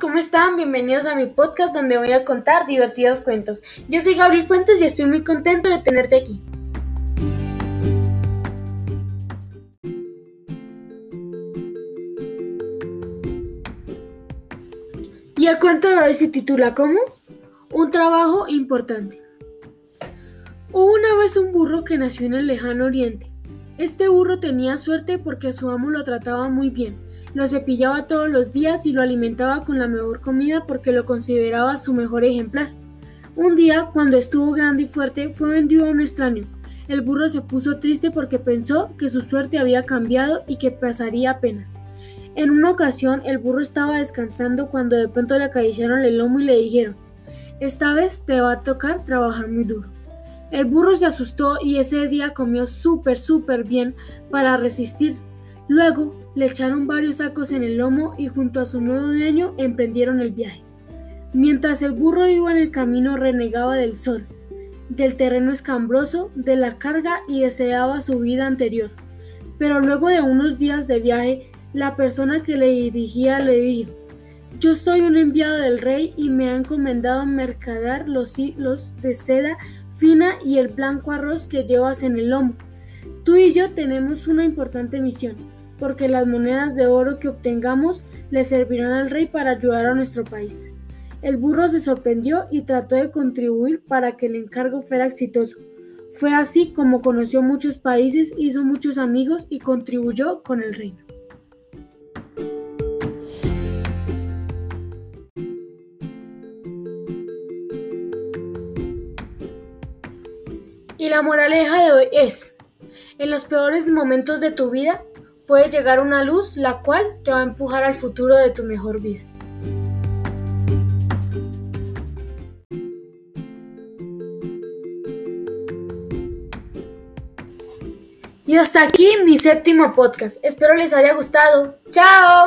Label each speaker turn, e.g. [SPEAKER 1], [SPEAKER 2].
[SPEAKER 1] ¿cómo están? Bienvenidos a mi podcast donde voy a contar divertidos cuentos. Yo soy Gabriel Fuentes y estoy muy contento de tenerte aquí. Y el cuento de hoy se titula como Un trabajo importante. Hubo una vez un burro que nació en el lejano oriente. Este burro tenía suerte porque su amo lo trataba muy bien lo cepillaba todos los días y lo alimentaba con la mejor comida porque lo consideraba su mejor ejemplar. Un día, cuando estuvo grande y fuerte, fue vendido a un extraño. El burro se puso triste porque pensó que su suerte había cambiado y que pasaría apenas. En una ocasión, el burro estaba descansando cuando de pronto le acariciaron el lomo y le dijeron, esta vez te va a tocar trabajar muy duro. El burro se asustó y ese día comió súper, súper bien para resistir. Luego le echaron varios sacos en el lomo y junto a su nuevo dueño emprendieron el viaje. Mientras el burro iba en el camino renegaba del sol, del terreno escambroso, de la carga y deseaba su vida anterior. Pero luego de unos días de viaje, la persona que le dirigía le dijo, yo soy un enviado del rey y me ha encomendado mercader los hilos de seda fina y el blanco arroz que llevas en el lomo. Tú y yo tenemos una importante misión porque las monedas de oro que obtengamos le servirán al rey para ayudar a nuestro país. El burro se sorprendió y trató de contribuir para que el encargo fuera exitoso. Fue así como conoció muchos países, hizo muchos amigos y contribuyó con el reino. Y la moraleja de hoy es, en los peores momentos de tu vida, puede llegar una luz la cual te va a empujar al futuro de tu mejor vida. Y hasta aquí mi séptimo podcast. Espero les haya gustado. ¡Chao!